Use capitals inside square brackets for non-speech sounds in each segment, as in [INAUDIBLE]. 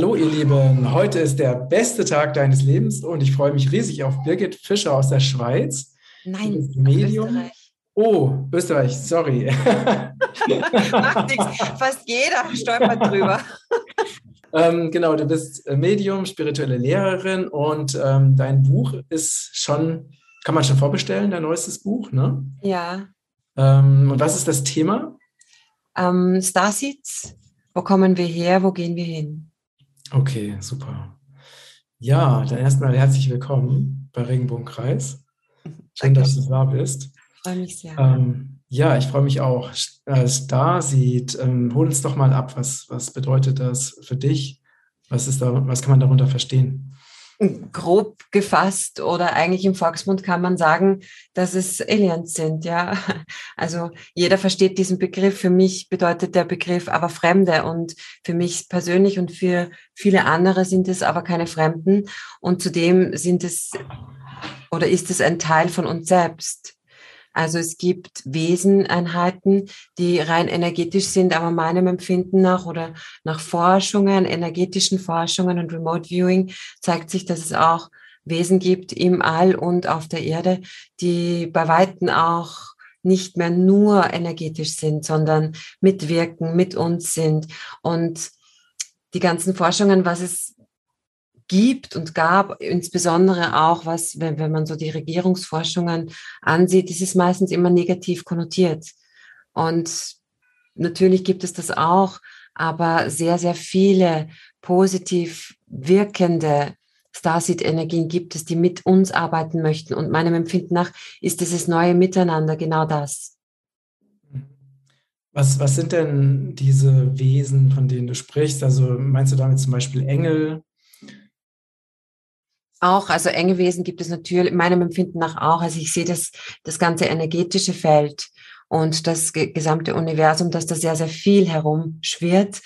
Hallo ihr Lieben, heute ist der beste Tag deines Lebens und ich freue mich riesig auf Birgit Fischer aus der Schweiz. Nein, Medium. Österreich. Oh, Österreich, sorry. [LAUGHS] Macht nichts, fast jeder stolpert drüber. [LAUGHS] ähm, genau, du bist Medium, spirituelle Lehrerin und ähm, dein Buch ist schon, kann man schon vorbestellen, dein neuestes Buch, ne? Ja. Ähm, und was ist das Thema? Ähm, Starseeds, wo kommen wir her, wo gehen wir hin? Okay, super. Ja, dann erstmal herzlich willkommen bei Regenbogenkreis. Schön, dass du da bist. Ich freue mich sehr. Ähm, ja, ich freue mich auch. Star sieht, ähm, hol uns doch mal ab. Was, was bedeutet das für dich? Was, ist da, was kann man darunter verstehen? Grob gefasst oder eigentlich im Volksmund kann man sagen, dass es Aliens sind, ja. Also jeder versteht diesen Begriff. Für mich bedeutet der Begriff aber Fremde und für mich persönlich und für viele andere sind es aber keine Fremden und zudem sind es oder ist es ein Teil von uns selbst. Also es gibt Weseneinheiten, die rein energetisch sind, aber meinem Empfinden nach oder nach Forschungen, energetischen Forschungen und Remote Viewing zeigt sich, dass es auch Wesen gibt im All und auf der Erde, die bei Weitem auch nicht mehr nur energetisch sind, sondern mitwirken, mit uns sind. Und die ganzen Forschungen, was es gibt und gab, insbesondere auch, was, wenn, wenn man so die Regierungsforschungen ansieht, ist es meistens immer negativ konnotiert. Und natürlich gibt es das auch, aber sehr, sehr viele positiv wirkende Starseed-Energien gibt es, die mit uns arbeiten möchten. Und meinem Empfinden nach ist dieses neue Miteinander genau das. Was, was sind denn diese Wesen, von denen du sprichst? Also meinst du damit zum Beispiel Engel auch, also enge Wesen gibt es natürlich, meinem Empfinden nach auch. Also ich sehe das, das ganze energetische Feld und das gesamte Universum, dass da sehr, sehr viel herumschwirrt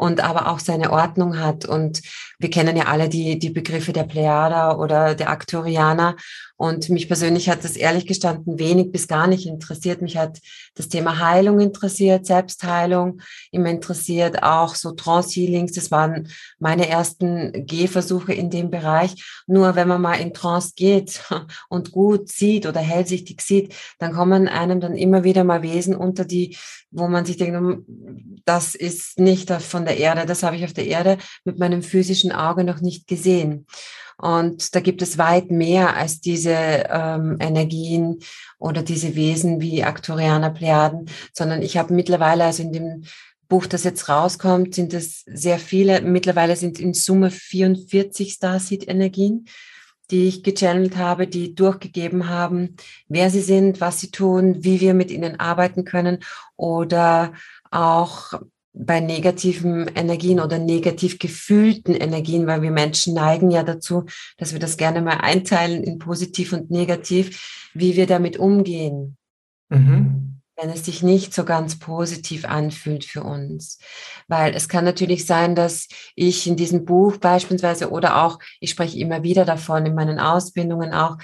und aber auch seine Ordnung hat. Und wir kennen ja alle die, die Begriffe der Plejada oder der Aktorianer. Und mich persönlich hat das ehrlich gestanden wenig bis gar nicht interessiert. Mich hat das Thema Heilung interessiert, Selbstheilung immer interessiert, auch so Trance-Healings. Das waren meine ersten Gehversuche in dem Bereich. Nur wenn man mal in Trance geht [LAUGHS] und gut sieht oder hellsichtig sieht, dann kommen einem dann immer wieder mal Wesen unter die, wo man sich denkt, hm, das ist nicht von der Erde, das habe ich auf der Erde mit meinem physischen Auge noch nicht gesehen. Und da gibt es weit mehr als diese ähm, Energien oder diese Wesen wie Aktorianer Plejaden, sondern ich habe mittlerweile, also in dem Buch, das jetzt rauskommt, sind es sehr viele. Mittlerweile sind in Summe 44 Starseed-Energien, die ich gechannelt habe, die durchgegeben haben, wer sie sind, was sie tun, wie wir mit ihnen arbeiten können oder auch bei negativen Energien oder negativ gefühlten Energien, weil wir Menschen neigen ja dazu, dass wir das gerne mal einteilen in positiv und negativ, wie wir damit umgehen. Mhm. Wenn es sich nicht so ganz positiv anfühlt für uns. Weil es kann natürlich sein, dass ich in diesem Buch beispielsweise oder auch, ich spreche immer wieder davon in meinen Ausbildungen auch,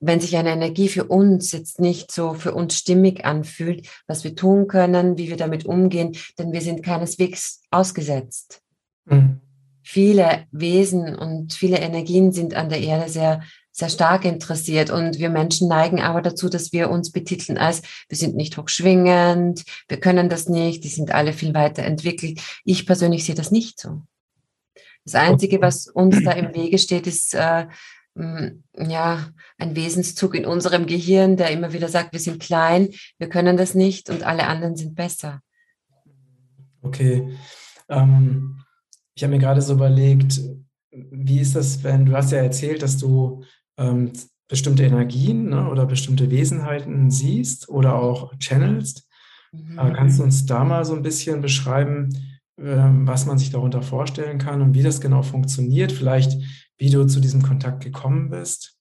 wenn sich eine Energie für uns jetzt nicht so für uns stimmig anfühlt, was wir tun können, wie wir damit umgehen, denn wir sind keineswegs ausgesetzt. Mhm. Viele Wesen und viele Energien sind an der Erde sehr, sehr stark interessiert und wir Menschen neigen aber dazu, dass wir uns betiteln als, wir sind nicht hochschwingend, wir können das nicht, die sind alle viel weiter entwickelt. Ich persönlich sehe das nicht so. Das Einzige, was uns da im [CLEARS THROAT] Wege steht, ist äh, ja, ein Wesenszug in unserem Gehirn, der immer wieder sagt, wir sind klein, wir können das nicht und alle anderen sind besser. Okay. Ähm, ich habe mir gerade so überlegt, wie ist das, wenn du hast ja erzählt, dass du ähm, bestimmte Energien ne, oder bestimmte Wesenheiten siehst oder auch channelst. Mhm. Äh, kannst du uns da mal so ein bisschen beschreiben, äh, was man sich darunter vorstellen kann und wie das genau funktioniert? Vielleicht wie du zu diesem Kontakt gekommen bist.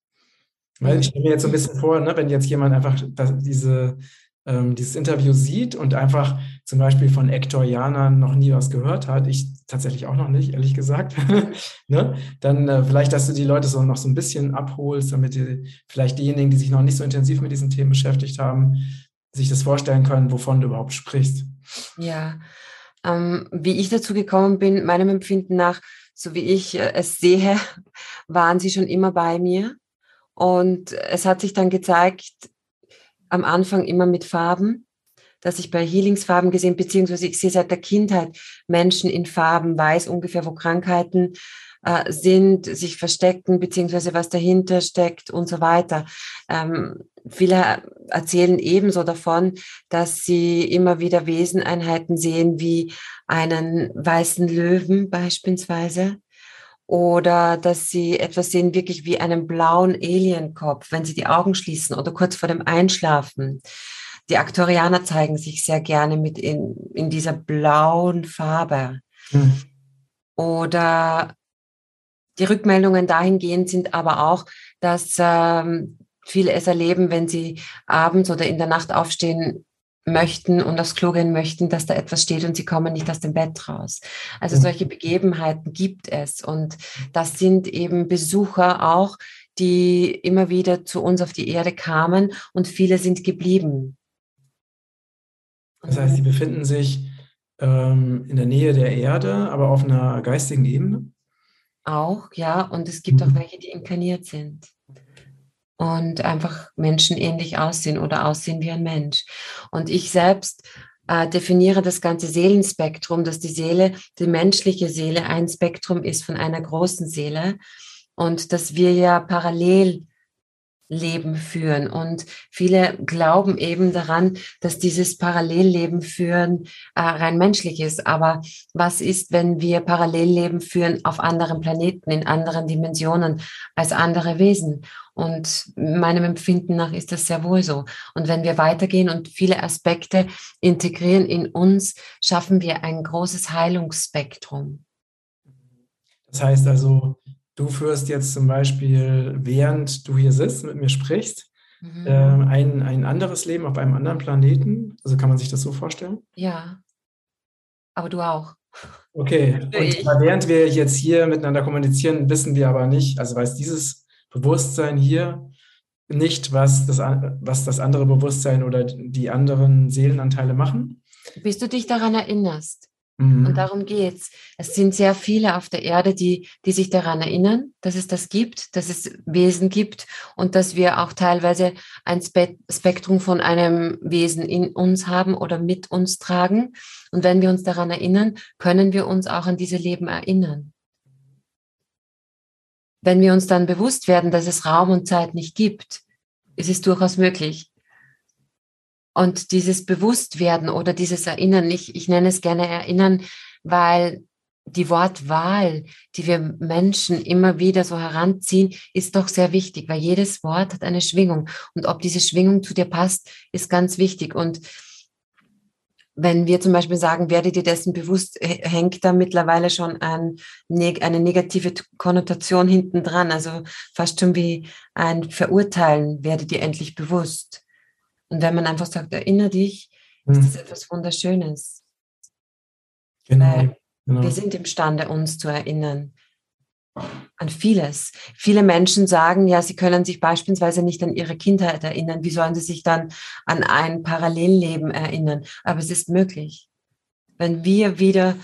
Weil ich stelle mir jetzt so ein bisschen vor, ne, wenn jetzt jemand einfach diese, ähm, dieses Interview sieht und einfach zum Beispiel von Ektorianern noch nie was gehört hat, ich tatsächlich auch noch nicht, ehrlich gesagt, [LAUGHS] ne, dann äh, vielleicht, dass du die Leute so noch so ein bisschen abholst, damit die, vielleicht diejenigen, die sich noch nicht so intensiv mit diesen Themen beschäftigt haben, sich das vorstellen können, wovon du überhaupt sprichst. Ja, ähm, wie ich dazu gekommen bin, meinem Empfinden nach, so wie ich äh, es sehe, waren sie schon immer bei mir. Und es hat sich dann gezeigt, am Anfang immer mit Farben, dass ich bei Healingsfarben gesehen, beziehungsweise ich sehe seit der Kindheit Menschen in Farben, weiß ungefähr, wo Krankheiten äh, sind, sich verstecken, beziehungsweise was dahinter steckt und so weiter. Ähm, viele erzählen ebenso davon, dass sie immer wieder Weseneinheiten sehen, wie einen weißen Löwen beispielsweise. Oder dass sie etwas sehen, wirklich wie einen blauen Alienkopf, wenn sie die Augen schließen oder kurz vor dem Einschlafen. Die Aktorianer zeigen sich sehr gerne mit in, in dieser blauen Farbe. Mhm. Oder die Rückmeldungen dahingehend sind aber auch, dass ähm, viele es erleben, wenn sie abends oder in der Nacht aufstehen möchten und aufs Klo gehen möchten, dass da etwas steht und sie kommen nicht aus dem Bett raus. Also solche Begebenheiten gibt es und das sind eben Besucher auch, die immer wieder zu uns auf die Erde kamen und viele sind geblieben. Das heißt, sie befinden sich ähm, in der Nähe der Erde, aber auf einer geistigen Ebene? Auch, ja. Und es gibt auch welche, die inkarniert sind und einfach menschenähnlich aussehen oder aussehen wie ein Mensch. Und ich selbst äh, definiere das ganze Seelenspektrum, dass die Seele, die menschliche Seele ein Spektrum ist von einer großen Seele und dass wir ja parallel Leben führen. Und viele glauben eben daran, dass dieses Parallelleben führen äh, rein menschlich ist. Aber was ist, wenn wir Parallelleben führen auf anderen Planeten, in anderen Dimensionen als andere Wesen? Und meinem Empfinden nach ist das sehr wohl so. Und wenn wir weitergehen und viele Aspekte integrieren in uns, schaffen wir ein großes Heilungsspektrum. Das heißt also, du führst jetzt zum Beispiel, während du hier sitzt, mit mir sprichst, mhm. äh, ein, ein anderes Leben auf einem anderen Planeten. Also kann man sich das so vorstellen? Ja. Aber du auch. Okay. [LAUGHS] Und während wir jetzt hier miteinander kommunizieren, wissen wir aber nicht, also weiß dieses Bewusstsein hier nicht, was das, was das andere Bewusstsein oder die anderen Seelenanteile machen. Bis du dich daran erinnerst. Mhm. Und darum geht's. Es sind sehr viele auf der Erde, die, die sich daran erinnern, dass es das gibt, dass es Wesen gibt und dass wir auch teilweise ein Spe Spektrum von einem Wesen in uns haben oder mit uns tragen. Und wenn wir uns daran erinnern, können wir uns auch an diese Leben erinnern. Wenn wir uns dann bewusst werden, dass es Raum und Zeit nicht gibt, ist es durchaus möglich, und dieses Bewusstwerden oder dieses Erinnern, ich, ich nenne es gerne Erinnern, weil die Wortwahl, die wir Menschen immer wieder so heranziehen, ist doch sehr wichtig, weil jedes Wort hat eine Schwingung. Und ob diese Schwingung zu dir passt, ist ganz wichtig. Und wenn wir zum Beispiel sagen, werde dir dessen bewusst, hängt da mittlerweile schon ein, eine negative Konnotation hinten dran. Also fast schon wie ein Verurteilen, werde dir endlich bewusst. Und wenn man einfach sagt, erinnere dich, ist das mhm. etwas Wunderschönes. Genau, Weil genau. wir sind imstande, uns zu erinnern an vieles. Viele Menschen sagen, ja, sie können sich beispielsweise nicht an ihre Kindheit erinnern. Wie sollen sie sich dann an ein Parallelleben erinnern? Aber es ist möglich. Wenn wir wieder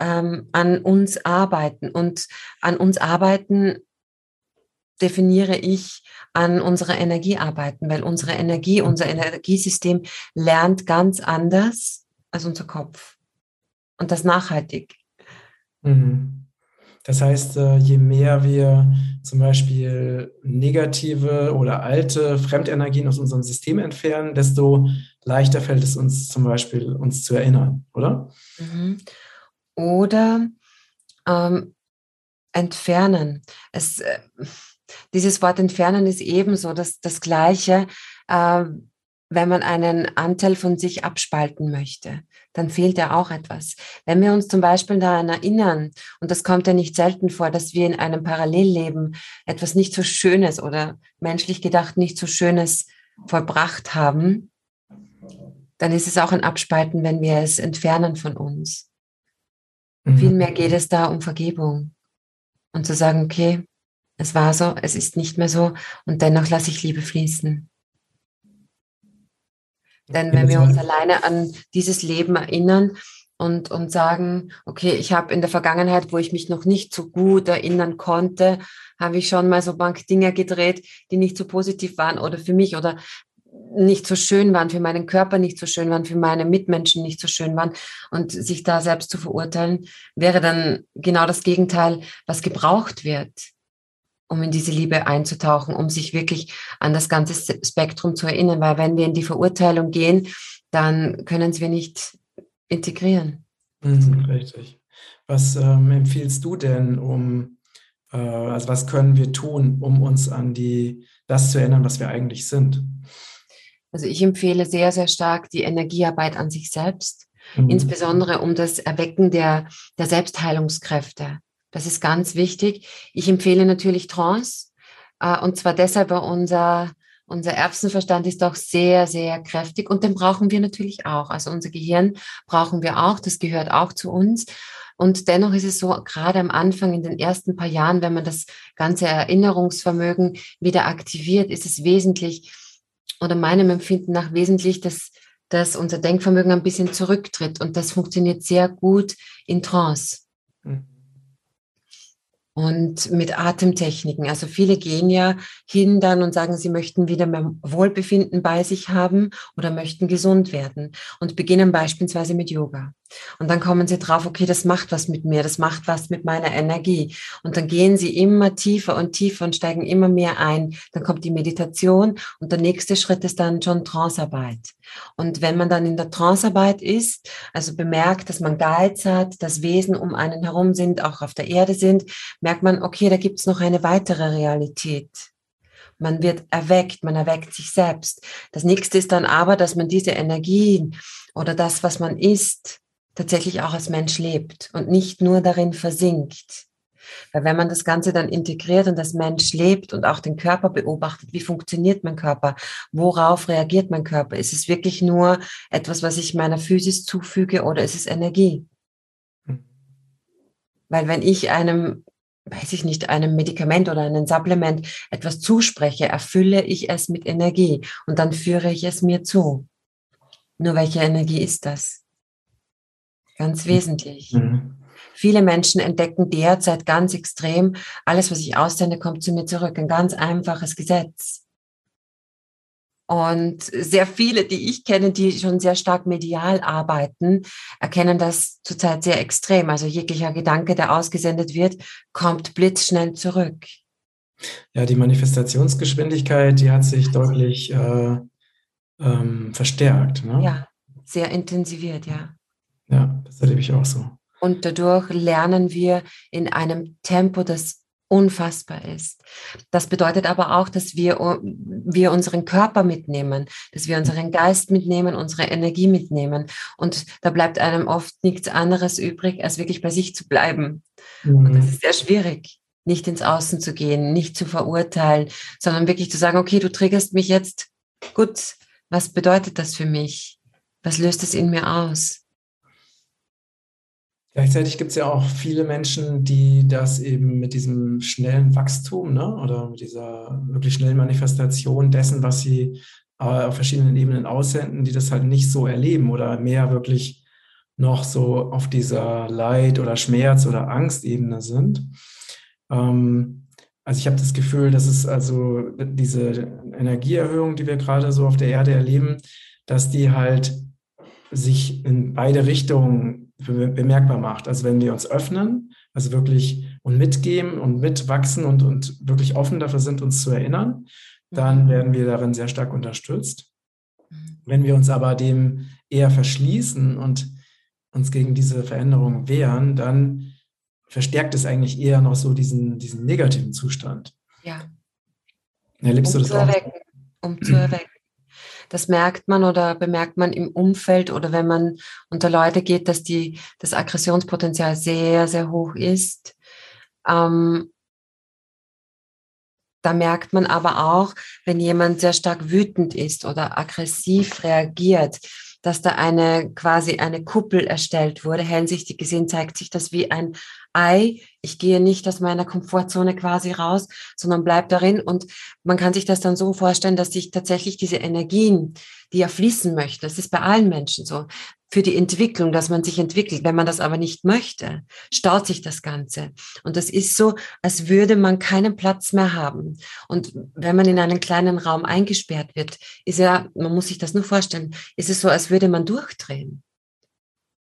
ähm, an uns arbeiten und an uns arbeiten definiere ich an unserer Energie arbeiten, weil unsere Energie, unser Energiesystem lernt ganz anders als unser Kopf. Und das nachhaltig. Mhm. Das heißt, äh, je mehr wir zum Beispiel negative oder alte Fremdenergien aus unserem System entfernen, desto leichter fällt es uns zum Beispiel, uns zu erinnern, oder? Mhm. Oder ähm, entfernen. Es, äh, dieses Wort entfernen ist ebenso das, das Gleiche, äh, wenn man einen Anteil von sich abspalten möchte, dann fehlt ja auch etwas. Wenn wir uns zum Beispiel daran erinnern, und das kommt ja nicht selten vor, dass wir in einem Parallelleben etwas nicht so Schönes oder menschlich gedacht nicht so Schönes vollbracht haben, dann ist es auch ein Abspalten, wenn wir es entfernen von uns. Mhm. Vielmehr geht es da um Vergebung und zu sagen, okay, es war so, es ist nicht mehr so und dennoch lasse ich Liebe fließen. Denn wenn wir uns alleine an dieses Leben erinnern und, und sagen, okay, ich habe in der Vergangenheit, wo ich mich noch nicht so gut erinnern konnte, habe ich schon mal so bank Dinge gedreht, die nicht so positiv waren oder für mich oder nicht so schön waren, für meinen Körper nicht so schön waren, für meine Mitmenschen nicht so schön waren. Und sich da selbst zu verurteilen, wäre dann genau das Gegenteil, was gebraucht wird, um in diese Liebe einzutauchen, um sich wirklich an das ganze Spektrum zu erinnern. Weil wenn wir in die Verurteilung gehen, dann können wir nicht integrieren. Mhm, richtig. Was ähm, empfiehlst du denn, um, äh, also was können wir tun, um uns an die, das zu erinnern, was wir eigentlich sind? Also ich empfehle sehr, sehr stark die Energiearbeit an sich selbst, mhm. insbesondere um das Erwecken der, der Selbstheilungskräfte. Das ist ganz wichtig. Ich empfehle natürlich Trance, äh, und zwar deshalb, weil unser, unser Erbsenverstand ist auch sehr, sehr kräftig und den brauchen wir natürlich auch. Also unser Gehirn brauchen wir auch, das gehört auch zu uns. Und dennoch ist es so, gerade am Anfang, in den ersten paar Jahren, wenn man das ganze Erinnerungsvermögen wieder aktiviert, ist es wesentlich, oder meinem Empfinden nach wesentlich, dass, dass unser Denkvermögen ein bisschen zurücktritt und das funktioniert sehr gut in Trance. Mhm und mit Atemtechniken. Also viele gehen ja hin dann und sagen, sie möchten wieder mehr Wohlbefinden bei sich haben oder möchten gesund werden und beginnen beispielsweise mit Yoga. Und dann kommen sie drauf, okay, das macht was mit mir, das macht was mit meiner Energie. Und dann gehen sie immer tiefer und tiefer und steigen immer mehr ein. Dann kommt die Meditation und der nächste Schritt ist dann schon Trancearbeit. Und wenn man dann in der Trancearbeit ist, also bemerkt, dass man Geiz hat, dass Wesen um einen herum sind, auch auf der Erde sind, merkt man, okay, da gibt es noch eine weitere Realität. Man wird erweckt, man erweckt sich selbst. Das nächste ist dann aber, dass man diese Energien oder das, was man ist, tatsächlich auch als Mensch lebt und nicht nur darin versinkt. Weil wenn man das Ganze dann integriert und das Mensch lebt und auch den Körper beobachtet, wie funktioniert mein Körper, worauf reagiert mein Körper, ist es wirklich nur etwas, was ich meiner Physis zufüge oder ist es Energie? Hm. Weil wenn ich einem, weiß ich nicht, einem Medikament oder einem Supplement etwas zuspreche, erfülle ich es mit Energie und dann führe ich es mir zu. Nur welche Energie ist das? Ganz wesentlich. Mhm. Viele Menschen entdecken derzeit ganz extrem, alles, was ich aussende, kommt zu mir zurück. Ein ganz einfaches Gesetz. Und sehr viele, die ich kenne, die schon sehr stark medial arbeiten, erkennen das zurzeit sehr extrem. Also jeglicher Gedanke, der ausgesendet wird, kommt blitzschnell zurück. Ja, die Manifestationsgeschwindigkeit, die hat sich deutlich äh, ähm, verstärkt. Ne? Ja, sehr intensiviert, ja. Ja, das erlebe ich auch so. Und dadurch lernen wir in einem Tempo, das unfassbar ist. Das bedeutet aber auch, dass wir, wir unseren Körper mitnehmen, dass wir unseren Geist mitnehmen, unsere Energie mitnehmen. Und da bleibt einem oft nichts anderes übrig, als wirklich bei sich zu bleiben. Mhm. Und das ist sehr schwierig, nicht ins Außen zu gehen, nicht zu verurteilen, sondern wirklich zu sagen, okay, du triggerst mich jetzt. Gut, was bedeutet das für mich? Was löst es in mir aus? Gleichzeitig gibt es ja auch viele Menschen, die das eben mit diesem schnellen Wachstum ne, oder mit dieser wirklich schnellen Manifestation dessen, was sie äh, auf verschiedenen Ebenen aussenden, die das halt nicht so erleben oder mehr wirklich noch so auf dieser Leid- oder Schmerz- oder Angstebene sind. Ähm, also ich habe das Gefühl, dass es also diese Energieerhöhung, die wir gerade so auf der Erde erleben, dass die halt sich in beide Richtungen bemerkbar macht. Also wenn wir uns öffnen, also wirklich und mitgeben und mitwachsen und, und wirklich offen dafür sind, uns zu erinnern, dann mhm. werden wir darin sehr stark unterstützt. Mhm. Wenn wir uns aber dem eher verschließen und uns gegen diese Veränderung wehren, dann verstärkt es eigentlich eher noch so diesen, diesen negativen Zustand. Ja. Erlebst um du das auch? Erwecken, um zu erwecken. Das merkt man oder bemerkt man im Umfeld oder wenn man unter Leute geht, dass die, das Aggressionspotenzial sehr, sehr hoch ist. Ähm, da merkt man aber auch, wenn jemand sehr stark wütend ist oder aggressiv reagiert, dass da eine quasi eine Kuppel erstellt wurde. Hinsichtlich gesehen zeigt sich das wie ein Ei. Ich gehe nicht aus meiner Komfortzone quasi raus, sondern bleib darin. Und man kann sich das dann so vorstellen, dass sich tatsächlich diese Energien, die ja fließen möchten, das ist bei allen Menschen so, für die Entwicklung, dass man sich entwickelt. Wenn man das aber nicht möchte, staut sich das Ganze. Und das ist so, als würde man keinen Platz mehr haben. Und wenn man in einen kleinen Raum eingesperrt wird, ist ja, man muss sich das nur vorstellen, ist es so, als würde man durchdrehen.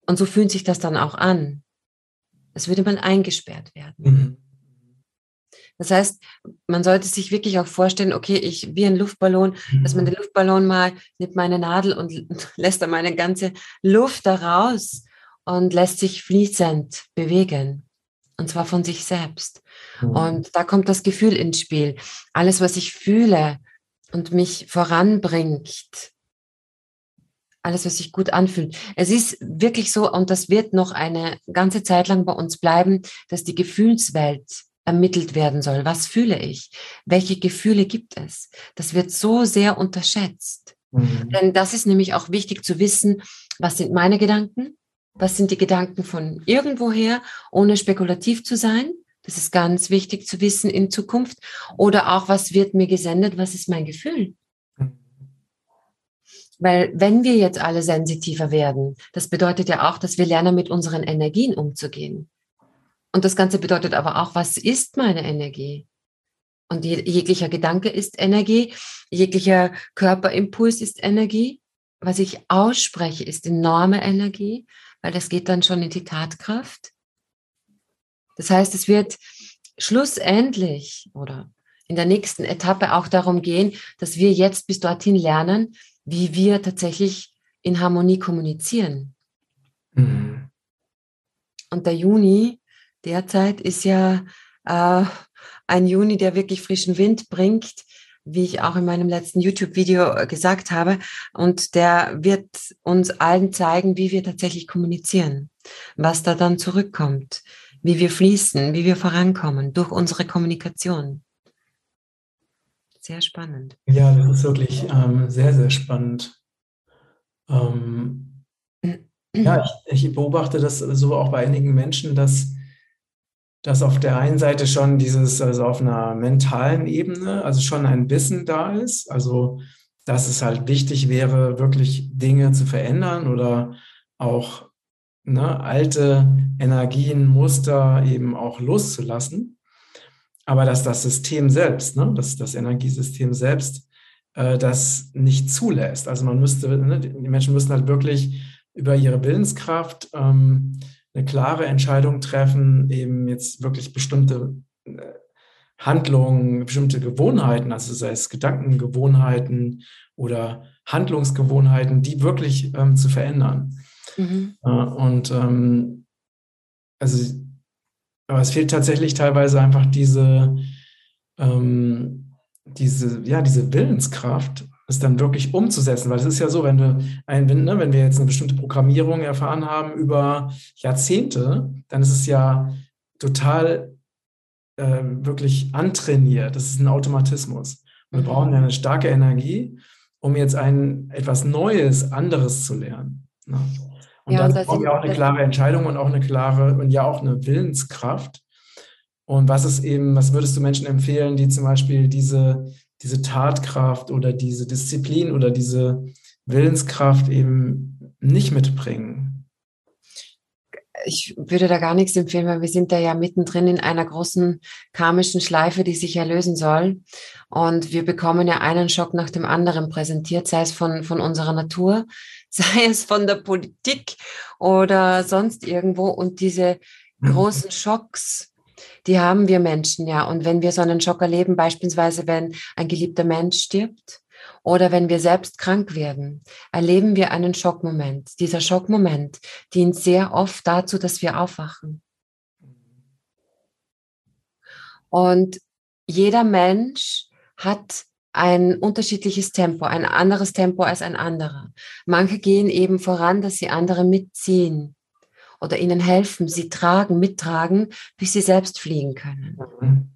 Und so fühlt sich das dann auch an. Als würde man eingesperrt werden. Mhm. Das heißt, man sollte sich wirklich auch vorstellen, okay, ich wie ein Luftballon, dass man mhm. den Luftballon mal nimmt meine Nadel und [LAUGHS] lässt da meine ganze Luft da raus und lässt sich fließend bewegen. Und zwar von sich selbst. Mhm. Und da kommt das Gefühl ins Spiel. Alles, was ich fühle und mich voranbringt, alles, was sich gut anfühlt. Es ist wirklich so, und das wird noch eine ganze Zeit lang bei uns bleiben, dass die Gefühlswelt ermittelt werden soll. Was fühle ich? Welche Gefühle gibt es? Das wird so sehr unterschätzt. Mhm. Denn das ist nämlich auch wichtig zu wissen, was sind meine Gedanken? Was sind die Gedanken von irgendwoher, ohne spekulativ zu sein? Das ist ganz wichtig zu wissen in Zukunft. Oder auch, was wird mir gesendet? Was ist mein Gefühl? Mhm. Weil wenn wir jetzt alle sensitiver werden, das bedeutet ja auch, dass wir lernen, mit unseren Energien umzugehen. Und das Ganze bedeutet aber auch, was ist meine Energie? Und jeglicher Gedanke ist Energie, jeglicher Körperimpuls ist Energie. Was ich ausspreche, ist enorme Energie, weil das geht dann schon in die Tatkraft. Das heißt, es wird schlussendlich oder in der nächsten Etappe auch darum gehen, dass wir jetzt bis dorthin lernen, wie wir tatsächlich in Harmonie kommunizieren. Mhm. Und der Juni derzeit ist ja äh, ein Juni, der wirklich frischen Wind bringt, wie ich auch in meinem letzten YouTube-Video äh, gesagt habe. Und der wird uns allen zeigen, wie wir tatsächlich kommunizieren, was da dann zurückkommt, wie wir fließen, wie wir vorankommen durch unsere Kommunikation. Sehr spannend. Ja, das ist wirklich ähm, sehr, sehr spannend. Ähm, ja, ich, ich beobachte das so auch bei einigen Menschen, dass dass auf der einen Seite schon dieses, also auf einer mentalen Ebene, also schon ein Wissen da ist, also dass es halt wichtig wäre, wirklich Dinge zu verändern oder auch ne, alte Energien, Muster eben auch loszulassen. Aber dass das System selbst, ne, dass das Energiesystem selbst äh, das nicht zulässt. Also man müsste, ne, die Menschen müssen halt wirklich über ihre Willenskraft ähm, eine klare Entscheidung treffen, eben jetzt wirklich bestimmte äh, Handlungen, bestimmte Gewohnheiten, also sei es Gedankengewohnheiten oder Handlungsgewohnheiten, die wirklich ähm, zu verändern. Mhm. Äh, und ähm, also, aber es fehlt tatsächlich teilweise einfach diese, ähm, diese, ja, diese Willenskraft, es dann wirklich umzusetzen. Weil es ist ja so, wenn du ein, wenn, ne, wenn wir jetzt eine bestimmte Programmierung erfahren haben über Jahrzehnte, dann ist es ja total äh, wirklich antrainiert. Das ist ein Automatismus. Und wir mhm. brauchen ja eine starke Energie, um jetzt ein etwas Neues, anderes zu lernen. Ne? Und ja, dann brauchen wir auch eine klare Entscheidung und auch eine klare und ja auch eine Willenskraft. Und was ist eben, was würdest du Menschen empfehlen, die zum Beispiel diese diese Tatkraft oder diese Disziplin oder diese Willenskraft eben nicht mitbringen? Ich würde da gar nichts empfehlen, weil wir sind da ja mittendrin in einer großen karmischen Schleife, die sich erlösen soll. Und wir bekommen ja einen Schock nach dem anderen präsentiert, sei es von, von unserer Natur, [LAUGHS] sei es von der Politik oder sonst irgendwo. Und diese mhm. großen Schocks, die haben wir Menschen ja. Und wenn wir so einen Schock erleben, beispielsweise wenn ein geliebter Mensch stirbt oder wenn wir selbst krank werden, erleben wir einen Schockmoment. Dieser Schockmoment dient sehr oft dazu, dass wir aufwachen. Und jeder Mensch hat ein unterschiedliches Tempo, ein anderes Tempo als ein anderer. Manche gehen eben voran, dass sie andere mitziehen oder ihnen helfen, sie tragen, mittragen, bis sie selbst fliegen können. Mhm.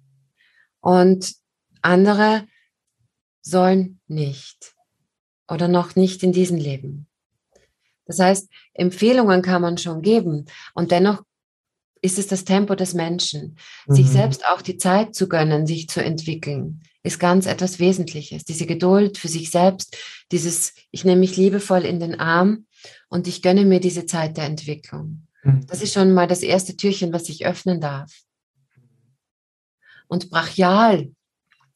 Und andere sollen nicht oder noch nicht in diesem Leben. Das heißt, Empfehlungen kann man schon geben und dennoch ist es das Tempo des Menschen. Mhm. Sich selbst auch die Zeit zu gönnen, sich zu entwickeln, ist ganz etwas Wesentliches. Diese Geduld für sich selbst, dieses, ich nehme mich liebevoll in den Arm und ich gönne mir diese Zeit der Entwicklung. Mhm. Das ist schon mal das erste Türchen, was ich öffnen darf. Und brachial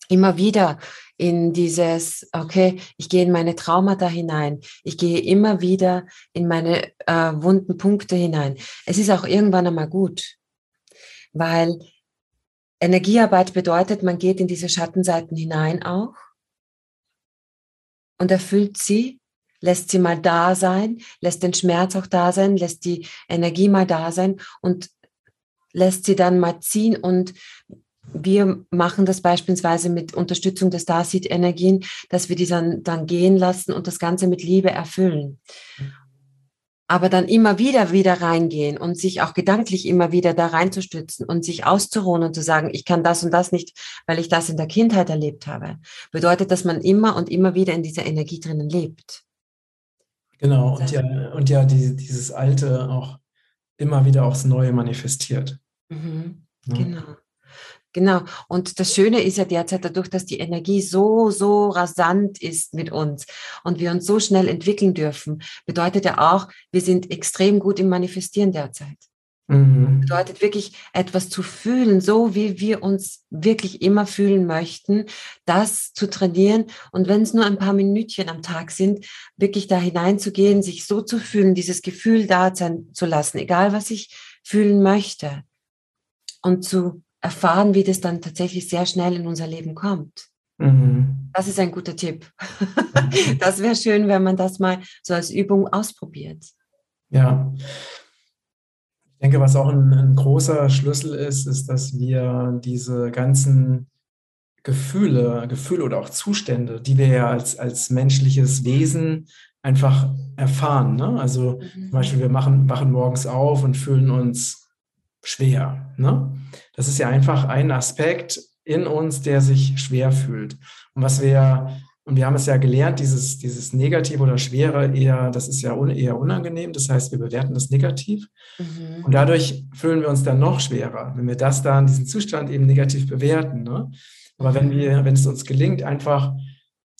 immer wieder in dieses, okay, ich gehe in meine Traumata hinein, ich gehe immer wieder in meine äh, wunden Punkte hinein. Es ist auch irgendwann einmal gut, weil Energiearbeit bedeutet, man geht in diese Schattenseiten hinein auch und erfüllt sie, lässt sie mal da sein, lässt den Schmerz auch da sein, lässt die Energie mal da sein und lässt sie dann mal ziehen und wir machen das beispielsweise mit Unterstützung der Starseed-Energien, dass wir die dann, dann gehen lassen und das Ganze mit Liebe erfüllen. Aber dann immer wieder wieder reingehen und sich auch gedanklich immer wieder da reinzustützen und sich auszuruhen und zu sagen, ich kann das und das nicht, weil ich das in der Kindheit erlebt habe, bedeutet, dass man immer und immer wieder in dieser Energie drinnen lebt. Genau, und ja, und ja die, dieses Alte auch immer wieder aufs Neue manifestiert. Mhm, ja. Genau. Genau. Und das Schöne ist ja derzeit dadurch, dass die Energie so, so rasant ist mit uns und wir uns so schnell entwickeln dürfen, bedeutet ja auch, wir sind extrem gut im Manifestieren derzeit. Mhm. Bedeutet wirklich etwas zu fühlen, so wie wir uns wirklich immer fühlen möchten, das zu trainieren und wenn es nur ein paar Minütchen am Tag sind, wirklich da hineinzugehen, sich so zu fühlen, dieses Gefühl da sein zu lassen, egal was ich fühlen möchte und zu erfahren, wie das dann tatsächlich sehr schnell in unser Leben kommt. Mhm. Das ist ein guter Tipp. [LAUGHS] das wäre schön, wenn man das mal so als Übung ausprobiert. Ja. Was auch ein, ein großer Schlüssel ist, ist, dass wir diese ganzen Gefühle, Gefühle oder auch Zustände, die wir ja als, als menschliches Wesen einfach erfahren. Ne? Also mhm. zum Beispiel, wir machen, wachen morgens auf und fühlen uns schwer. Ne? Das ist ja einfach ein Aspekt in uns, der sich schwer fühlt. Und was wir, und wir haben es ja gelernt, dieses, dieses Negative oder Schwere eher, das ist ja un, eher unangenehm. Das heißt, wir bewerten das negativ. Mhm. Und dadurch fühlen wir uns dann noch schwerer, wenn wir das dann, diesen Zustand eben negativ bewerten. Ne? Aber wenn wir, wenn es uns gelingt, einfach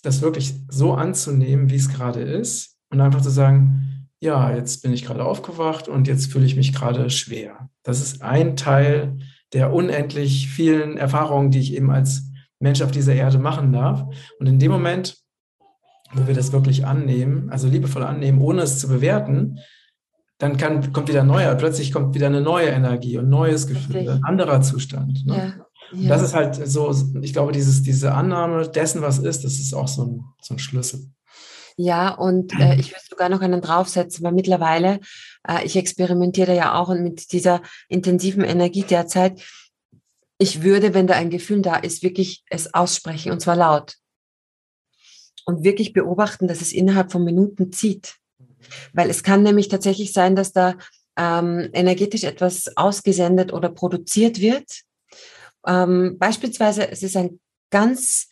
das wirklich so anzunehmen, wie es gerade ist und einfach zu sagen, ja, jetzt bin ich gerade aufgewacht und jetzt fühle ich mich gerade schwer. Das ist ein Teil der unendlich vielen Erfahrungen, die ich eben als Mensch auf dieser Erde machen darf. Und in dem Moment, wo wir das wirklich annehmen, also liebevoll annehmen, ohne es zu bewerten, dann kann, kommt wieder neuer, plötzlich kommt wieder eine neue Energie und neues Gefühl, ein anderer Zustand. Ne? Ja. Ja. Das ist halt so, ich glaube, dieses, diese Annahme dessen, was ist, das ist auch so ein, so ein Schlüssel. Ja, und äh, ich würde sogar noch einen draufsetzen, weil mittlerweile, äh, ich experimentiere ja auch mit dieser intensiven Energie derzeit. Ich würde, wenn da ein Gefühl da ist, wirklich es aussprechen und zwar laut. Und wirklich beobachten, dass es innerhalb von Minuten zieht. Weil es kann nämlich tatsächlich sein, dass da ähm, energetisch etwas ausgesendet oder produziert wird. Ähm, beispielsweise, es ist ein ganz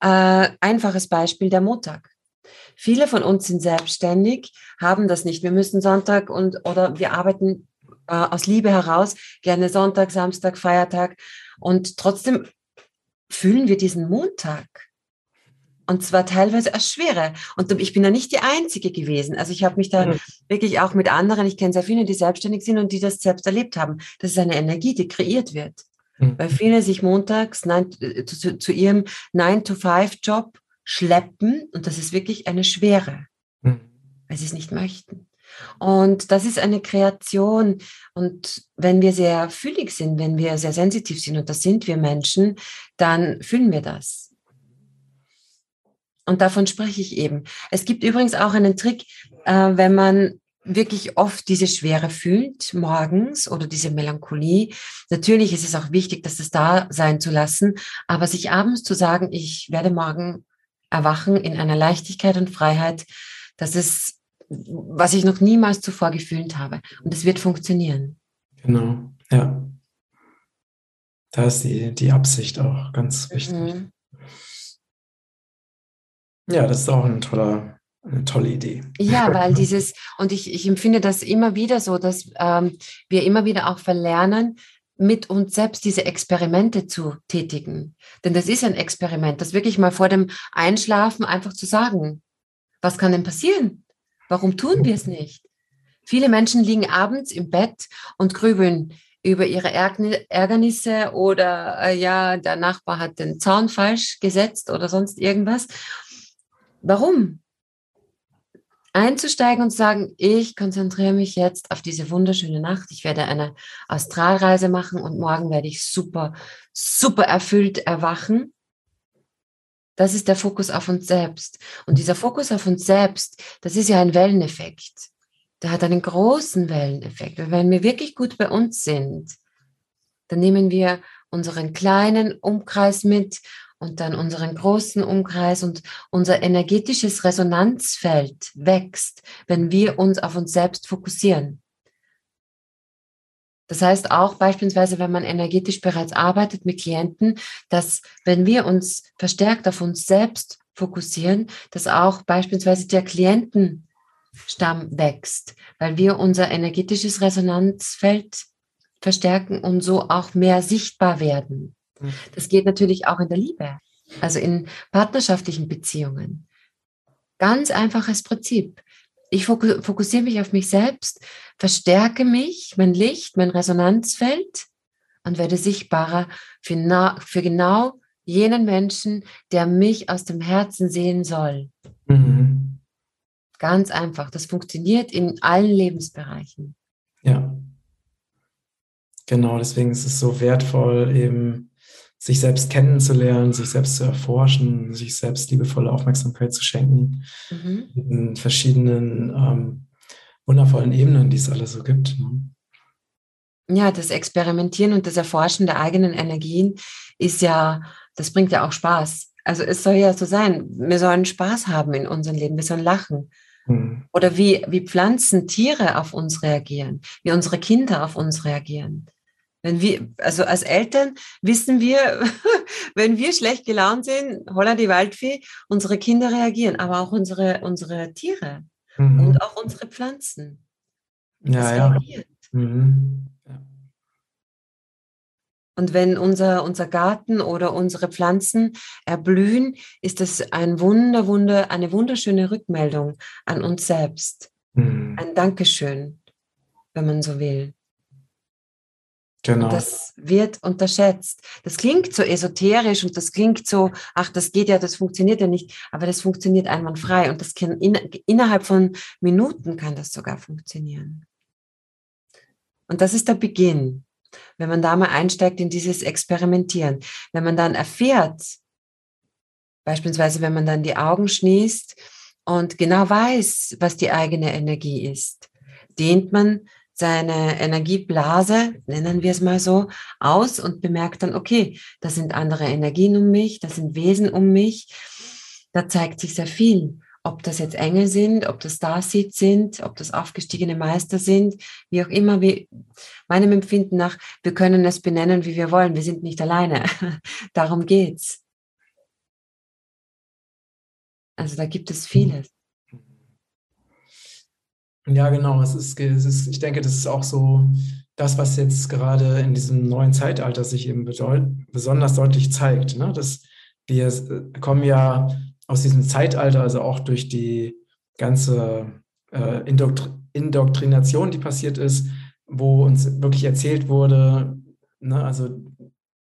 äh, einfaches Beispiel, der Montag. Viele von uns sind selbstständig, haben das nicht. Wir müssen Sonntag und oder wir arbeiten äh, aus Liebe heraus gerne Sonntag, Samstag, Feiertag und trotzdem fühlen wir diesen Montag. Und zwar teilweise als Schwere. Und ich bin da nicht die Einzige gewesen. Also ich habe mich da mhm. wirklich auch mit anderen, ich kenne sehr viele, die selbstständig sind und die das selbst erlebt haben. Das ist eine Energie, die kreiert wird. Mhm. Weil viele sich montags nein, äh, zu, zu, ihrem 9-to-5-Job schleppen und das ist wirklich eine Schwere, mhm. weil sie es nicht möchten. Und das ist eine Kreation. Und wenn wir sehr fühlig sind, wenn wir sehr sensitiv sind, und das sind wir Menschen, dann fühlen wir das. Und davon spreche ich eben. Es gibt übrigens auch einen Trick, äh, wenn man wirklich oft diese Schwere fühlt morgens oder diese Melancholie. Natürlich ist es auch wichtig, dass es da sein zu lassen, aber sich abends zu sagen, ich werde morgen erwachen in einer Leichtigkeit und Freiheit. Das ist, was ich noch niemals zuvor gefühlt habe. Und es wird funktionieren. Genau, ja. Da ist die, die Absicht auch ganz wichtig. Mhm. Ja, das ist auch ein toller, eine tolle Idee. Ja, weil [LAUGHS] dieses, und ich, ich empfinde das immer wieder so, dass ähm, wir immer wieder auch verlernen, mit uns selbst diese Experimente zu tätigen. Denn das ist ein Experiment, das wirklich mal vor dem Einschlafen einfach zu sagen, was kann denn passieren? Warum tun wir es nicht? Viele Menschen liegen abends im Bett und grübeln über ihre Ärgernisse oder äh, ja, der Nachbar hat den Zaun falsch gesetzt oder sonst irgendwas. Warum? Einzusteigen und sagen, ich konzentriere mich jetzt auf diese wunderschöne Nacht. Ich werde eine Astralreise machen und morgen werde ich super, super erfüllt erwachen. Das ist der Fokus auf uns selbst. Und dieser Fokus auf uns selbst, das ist ja ein Welleneffekt. Der hat einen großen Welleneffekt. Wenn wir wirklich gut bei uns sind, dann nehmen wir unseren kleinen Umkreis mit und dann unseren großen Umkreis und unser energetisches Resonanzfeld wächst, wenn wir uns auf uns selbst fokussieren. Das heißt auch beispielsweise, wenn man energetisch bereits arbeitet mit Klienten, dass wenn wir uns verstärkt auf uns selbst fokussieren, dass auch beispielsweise der Klientenstamm wächst, weil wir unser energetisches Resonanzfeld verstärken und so auch mehr sichtbar werden. Mhm. Das geht natürlich auch in der Liebe, also in partnerschaftlichen Beziehungen. Ganz einfaches Prinzip. Ich fokussiere mich auf mich selbst, verstärke mich, mein Licht, mein Resonanzfeld und werde sichtbarer für, für genau jenen Menschen, der mich aus dem Herzen sehen soll. Mhm. Ganz einfach. Das funktioniert in allen Lebensbereichen. Ja. Genau, deswegen ist es so wertvoll, eben sich selbst kennenzulernen, sich selbst zu erforschen, sich selbst liebevolle Aufmerksamkeit zu schenken mhm. in verschiedenen ähm, wundervollen Ebenen, die es alle so gibt. Ne? Ja, das Experimentieren und das Erforschen der eigenen Energien ist ja, das bringt ja auch Spaß. Also es soll ja so sein, wir sollen Spaß haben in unserem Leben, wir sollen lachen. Mhm. Oder wie, wie Pflanzen, Tiere auf uns reagieren, wie unsere Kinder auf uns reagieren. Wenn wir, also als Eltern wissen wir, [LAUGHS] wenn wir schlecht gelaunt sind, holla die Waldfee, unsere Kinder reagieren, aber auch unsere, unsere Tiere mhm. und auch unsere Pflanzen. Ja, ja. Mhm. ja. Und wenn unser, unser Garten oder unsere Pflanzen erblühen, ist das ein Wunder, Wunder, eine wunderschöne Rückmeldung an uns selbst. Mhm. Ein Dankeschön, wenn man so will. Genau. Das wird unterschätzt. Das klingt so esoterisch und das klingt so, ach, das geht ja, das funktioniert ja nicht, aber das funktioniert einwandfrei und das kann in, innerhalb von Minuten kann das sogar funktionieren. Und das ist der Beginn, wenn man da mal einsteigt in dieses Experimentieren. Wenn man dann erfährt, beispielsweise wenn man dann die Augen schließt und genau weiß, was die eigene Energie ist, dehnt man seine Energieblase, nennen wir es mal so, aus und bemerkt dann, okay, da sind andere Energien um mich, da sind Wesen um mich. Da zeigt sich sehr viel. Ob das jetzt Engel sind, ob das Starseeds sind, ob das aufgestiegene Meister sind, wie auch immer, wie meinem Empfinden nach, wir können es benennen, wie wir wollen. Wir sind nicht alleine. [LAUGHS] Darum geht's. Also da gibt es vieles. Ja, genau. Es ist, es ist, ich denke, das ist auch so das, was jetzt gerade in diesem neuen Zeitalter sich eben besonders deutlich zeigt. Ne? Dass wir äh, kommen ja aus diesem Zeitalter, also auch durch die ganze äh, Indoktri Indoktrination, die passiert ist, wo uns wirklich erzählt wurde, ne, also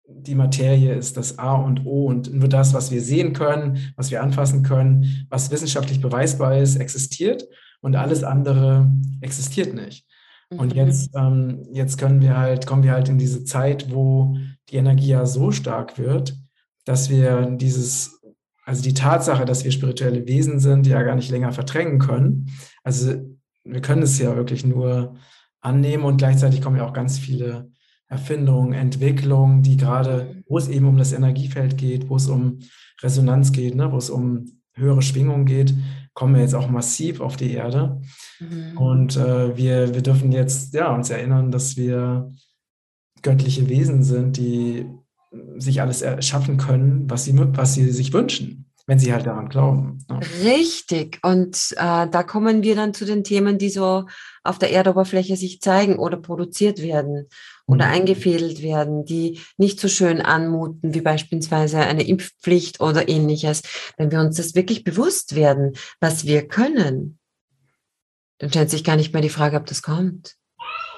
die Materie ist das A und O und nur das, was wir sehen können, was wir anfassen können, was wissenschaftlich beweisbar ist, existiert und alles andere existiert nicht. Und mhm. jetzt, ähm, jetzt können wir halt, kommen wir halt in diese Zeit, wo die Energie ja so stark wird, dass wir dieses, also die Tatsache, dass wir spirituelle Wesen sind, ja gar nicht länger verdrängen können. Also wir können es ja wirklich nur annehmen und gleichzeitig kommen ja auch ganz viele Erfindungen, Entwicklungen, die gerade, wo es eben um das Energiefeld geht, wo es um Resonanz geht, ne, wo es um höhere Schwingungen geht, kommen wir jetzt auch massiv auf die Erde. Mhm. Und äh, wir, wir dürfen jetzt ja, uns erinnern, dass wir göttliche Wesen sind, die sich alles erschaffen können, was sie, was sie sich wünschen, wenn sie halt daran glauben. Ja. Richtig. Und äh, da kommen wir dann zu den Themen, die so auf der Erdoberfläche sich zeigen oder produziert werden oder mhm. eingefädelt werden, die nicht so schön anmuten, wie beispielsweise eine Impfpflicht oder ähnliches. Wenn wir uns das wirklich bewusst werden, was wir können, Dann stellt sich gar nicht mehr die Frage, ob das kommt.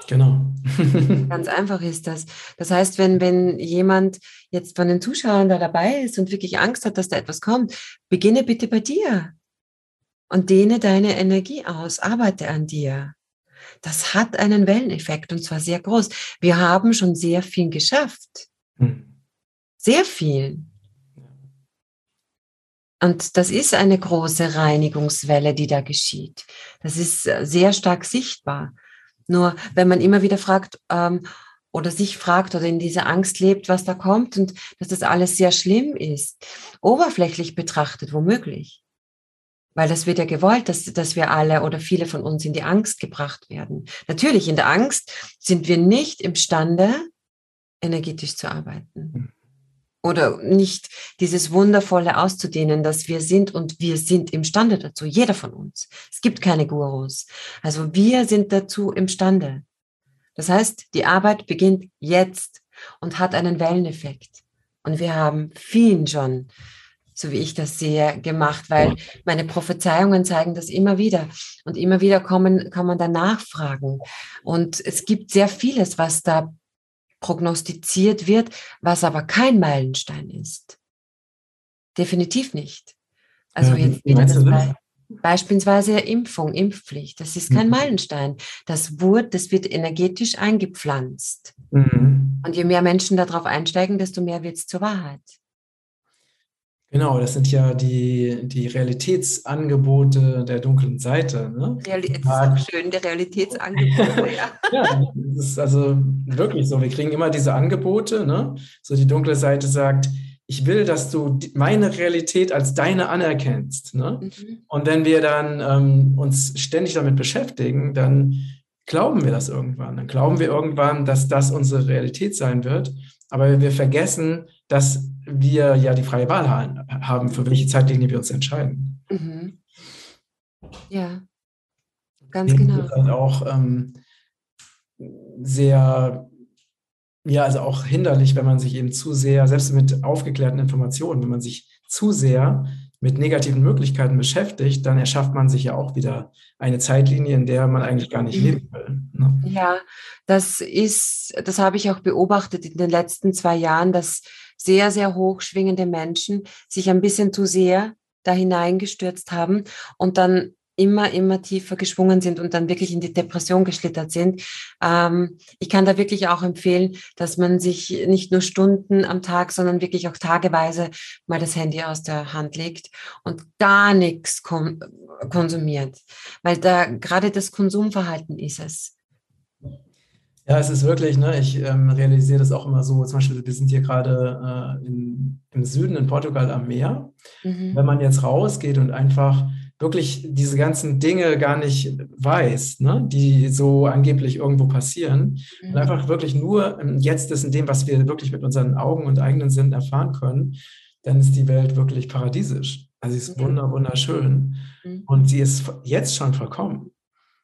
Genau. [LAUGHS] Ganz einfach ist das. Das heißt, wenn, wenn jemand jetzt von den Zuschauern da dabei ist und wirklich Angst hat, dass da etwas kommt, beginne bitte bei dir und dehne deine Energie aus, arbeite an dir. Das hat einen Welleneffekt und zwar sehr groß. Wir haben schon sehr viel geschafft. Hm. Sehr viel. Und das ist eine große Reinigungswelle, die da geschieht. Das ist äh, sehr stark sichtbar. Nur wenn man immer wieder fragt ähm, oder sich fragt oder in dieser Angst lebt, was da kommt und dass das alles sehr schlimm ist, oberflächlich betrachtet womöglich. Weil das wird ja gewollt, dass, dass wir alle oder viele von uns in die Angst gebracht werden. Natürlich, in der Angst sind wir nicht imstande, energetisch zu arbeiten. Oder nicht dieses Wundervolle auszudehnen, dass wir sind und wir sind imstande dazu, jeder von uns. Es gibt keine Gurus. Also wir sind dazu imstande. Das heißt, die Arbeit beginnt jetzt und hat einen Welleneffekt. Und wir haben vielen schon so wie ich das sehe, gemacht, weil meine Prophezeiungen zeigen das immer wieder. Und immer wieder kommen, kann man da nachfragen. Und es gibt sehr vieles, was da prognostiziert wird, was aber kein Meilenstein ist. Definitiv nicht. Also ja, jetzt wieder das Be Beispielsweise Impfung, Impfpflicht, das ist kein mhm. Meilenstein. Das wurde, das wird energetisch eingepflanzt. Mhm. Und je mehr Menschen darauf einsteigen, desto mehr wird es zur Wahrheit. Genau, das sind ja die, die Realitätsangebote der dunklen Seite. Ne? Realität, das ist schön, die Realitätsangebote, [LAUGHS] ja. ja, das ist also wirklich so. Wir kriegen immer diese Angebote. Ne? So die dunkle Seite sagt, ich will, dass du meine Realität als deine anerkennst. Ne? Mhm. Und wenn wir dann ähm, uns ständig damit beschäftigen, dann glauben wir das irgendwann. Dann glauben wir irgendwann, dass das unsere Realität sein wird. Aber wir vergessen, dass wir ja die freie Wahl haben, für welche Zeitlinie wir uns entscheiden. Mhm. Ja, ganz Deswegen genau. Halt auch ähm, sehr, ja, also auch hinderlich, wenn man sich eben zu sehr, selbst mit aufgeklärten Informationen, wenn man sich zu sehr mit negativen Möglichkeiten beschäftigt, dann erschafft man sich ja auch wieder eine Zeitlinie, in der man eigentlich gar nicht leben will. Ne? Ja, das ist, das habe ich auch beobachtet in den letzten zwei Jahren, dass sehr, sehr hochschwingende Menschen sich ein bisschen zu sehr da hineingestürzt haben und dann immer, immer tiefer geschwungen sind und dann wirklich in die Depression geschlittert sind. Ähm, ich kann da wirklich auch empfehlen, dass man sich nicht nur Stunden am Tag, sondern wirklich auch tageweise mal das Handy aus der Hand legt und gar nichts konsumiert. Weil da gerade das Konsumverhalten ist es. Ja, es ist wirklich, ne, ich ähm, realisiere das auch immer so, zum Beispiel, wir sind hier gerade äh, im Süden in Portugal am Meer. Mhm. Wenn man jetzt rausgeht und einfach wirklich diese ganzen Dinge gar nicht weiß, ne, die so angeblich irgendwo passieren, mhm. und einfach wirklich nur Jetzt ist in dem, was wir wirklich mit unseren Augen und eigenen Sinnen erfahren können, dann ist die Welt wirklich paradiesisch. Also sie ist mhm. wunderschön mhm. und sie ist jetzt schon vollkommen.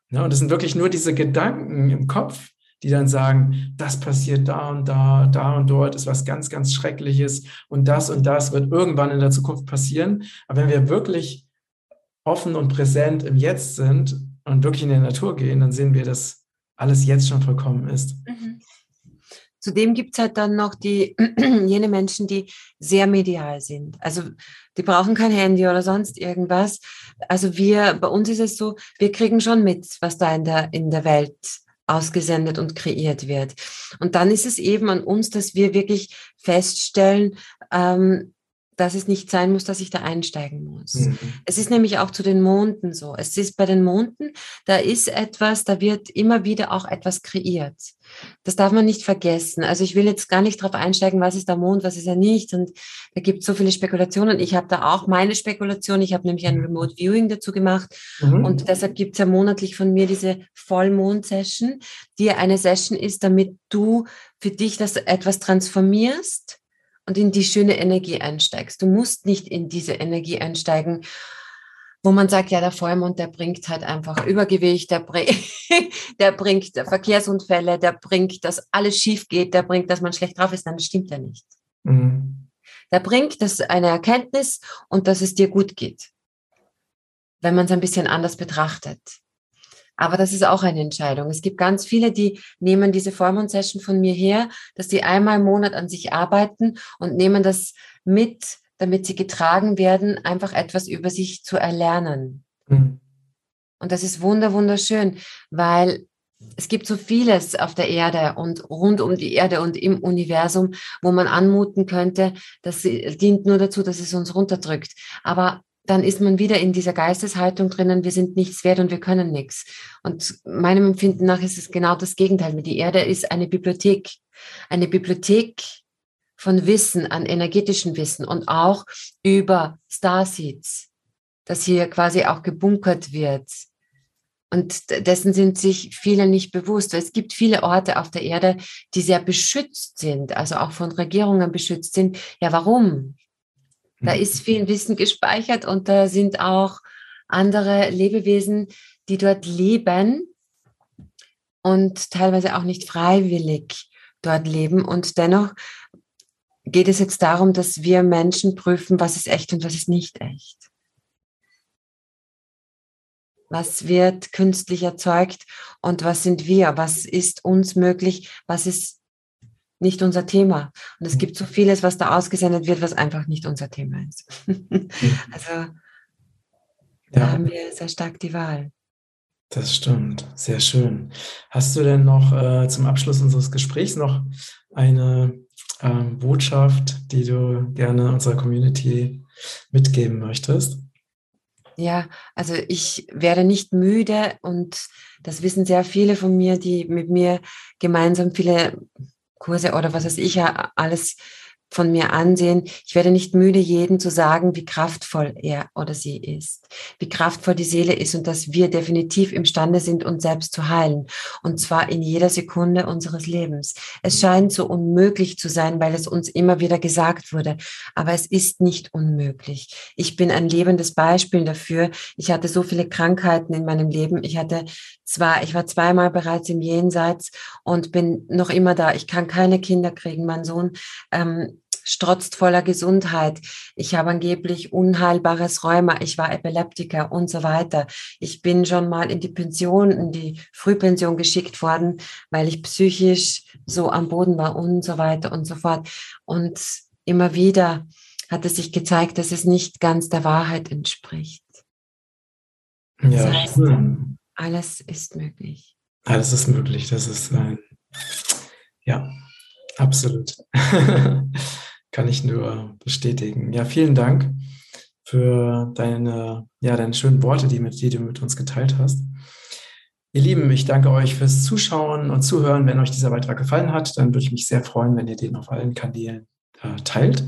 Ne, und es sind wirklich nur diese Gedanken im Kopf, die dann sagen, das passiert da und da, da und dort ist was ganz, ganz Schreckliches und das und das wird irgendwann in der Zukunft passieren. Aber wenn wir wirklich offen und präsent im Jetzt sind und wirklich in die Natur gehen, dann sehen wir, dass alles jetzt schon vollkommen ist. Mhm. Zudem gibt es halt dann noch die, [CLEARS THROAT] jene Menschen, die sehr medial sind. Also die brauchen kein Handy oder sonst irgendwas. Also wir, bei uns ist es so, wir kriegen schon mit, was da in der, in der Welt ausgesendet und kreiert wird. Und dann ist es eben an uns, dass wir wirklich feststellen, ähm, dass es nicht sein muss, dass ich da einsteigen muss. Mhm. Es ist nämlich auch zu den Monden so. Es ist bei den Monden, da ist etwas, da wird immer wieder auch etwas kreiert. Das darf man nicht vergessen. Also ich will jetzt gar nicht darauf einsteigen, was ist der Mond, was ist er nicht. Und da gibt es so viele Spekulationen. Ich habe da auch meine Spekulation. Ich habe nämlich ein mhm. Remote Viewing dazu gemacht. Mhm. Und deshalb gibt es ja monatlich von mir diese Vollmond-Session, die eine Session ist, damit du für dich das etwas transformierst und in die schöne Energie einsteigst. Du musst nicht in diese Energie einsteigen, wo man sagt, ja, der Vollmond, der bringt halt einfach Übergewicht, der, bring, [LAUGHS] der bringt Verkehrsunfälle, der bringt, dass alles schief geht, der bringt, dass man schlecht drauf ist. Nein, das stimmt ja nicht. Mhm. Der bringt das eine Erkenntnis und dass es dir gut geht, wenn man es ein bisschen anders betrachtet. Aber das ist auch eine Entscheidung. Es gibt ganz viele, die nehmen diese Vollmond-Session von mir her, dass sie einmal im Monat an sich arbeiten und nehmen das mit, damit sie getragen werden, einfach etwas über sich zu erlernen. Mhm. Und das ist wunder, wunderschön, weil es gibt so vieles auf der Erde und rund um die Erde und im Universum, wo man anmuten könnte, das dient nur dazu, dass es uns runterdrückt. Aber dann ist man wieder in dieser Geisteshaltung drinnen, wir sind nichts wert und wir können nichts. Und meinem Empfinden nach ist es genau das Gegenteil. Die Erde ist eine Bibliothek, eine Bibliothek von Wissen, an energetischem Wissen und auch über Starseeds, das hier quasi auch gebunkert wird und dessen sind sich viele nicht bewusst. Es gibt viele Orte auf der Erde, die sehr beschützt sind, also auch von Regierungen beschützt sind. Ja, warum? Da hm. ist viel Wissen gespeichert und da sind auch andere Lebewesen, die dort leben und teilweise auch nicht freiwillig dort leben. Und dennoch geht es jetzt darum, dass wir Menschen prüfen, was ist echt und was ist nicht echt was wird künstlich erzeugt und was sind wir, was ist uns möglich, was ist nicht unser Thema. Und es gibt so vieles, was da ausgesendet wird, was einfach nicht unser Thema ist. [LAUGHS] also da ja. haben wir sehr stark die Wahl. Das stimmt, sehr schön. Hast du denn noch äh, zum Abschluss unseres Gesprächs noch eine äh, Botschaft, die du gerne unserer Community mitgeben möchtest? Ja, also ich werde nicht müde und das wissen sehr viele von mir, die mit mir gemeinsam viele Kurse oder was weiß ich ja alles von mir ansehen. Ich werde nicht müde, jeden zu sagen, wie kraftvoll er oder sie ist, wie kraftvoll die Seele ist und dass wir definitiv imstande sind, uns selbst zu heilen. Und zwar in jeder Sekunde unseres Lebens. Es scheint so unmöglich zu sein, weil es uns immer wieder gesagt wurde. Aber es ist nicht unmöglich. Ich bin ein lebendes Beispiel dafür. Ich hatte so viele Krankheiten in meinem Leben. Ich hatte zwar, ich war zweimal bereits im Jenseits und bin noch immer da. Ich kann keine Kinder kriegen. Mein Sohn ähm, strotzt voller Gesundheit. Ich habe angeblich unheilbares Rheuma. Ich war Epileptiker und so weiter. Ich bin schon mal in die Pension, in die Frühpension geschickt worden, weil ich psychisch so am Boden war und so weiter und so fort. Und immer wieder hat es sich gezeigt, dass es nicht ganz der Wahrheit entspricht. Das ja, heißt, alles ist möglich. Alles ist möglich. Das ist ein, ja, absolut. [LAUGHS] Kann ich nur bestätigen. Ja, vielen Dank für deine, ja, deine schönen Worte, die, mit, die du mit uns geteilt hast. Ihr Lieben, ich danke euch fürs Zuschauen und Zuhören. Wenn euch dieser Beitrag gefallen hat, dann würde ich mich sehr freuen, wenn ihr den auf allen Kanälen äh, teilt.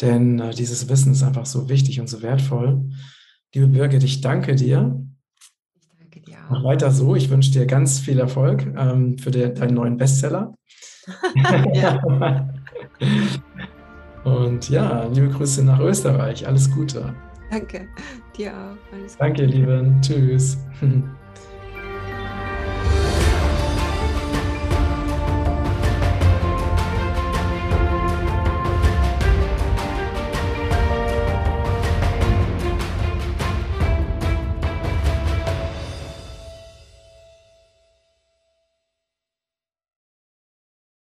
Denn äh, dieses Wissen ist einfach so wichtig und so wertvoll. Liebe Birgit, ich danke dir. Ich danke dir auch. Mach weiter so. Ich wünsche dir ganz viel Erfolg ähm, für den, deinen neuen Bestseller. [LAUGHS] ja. [LAUGHS] Und ja, liebe Grüße nach Österreich. Alles Gute. Danke. Dir auch. Alles Danke, Lieben. Tschüss. [LAUGHS]